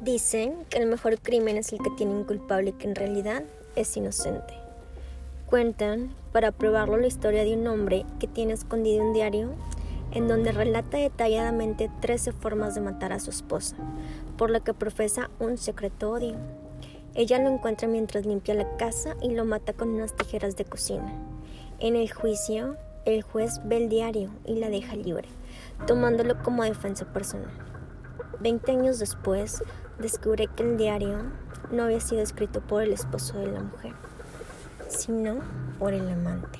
Dicen que el mejor crimen es el que tiene un culpable que en realidad es inocente. Cuentan, para probarlo, la historia de un hombre que tiene escondido un diario en donde relata detalladamente 13 formas de matar a su esposa, por lo que profesa un secreto odio. Ella lo encuentra mientras limpia la casa y lo mata con unas tijeras de cocina. En el juicio, el juez ve el diario y la deja libre, tomándolo como defensa personal. Veinte años después, descubre que el diario no había sido escrito por el esposo de la mujer, sino por el amante.